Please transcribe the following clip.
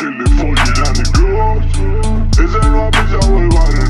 Телефоне на миглос Из-за лобби за вывары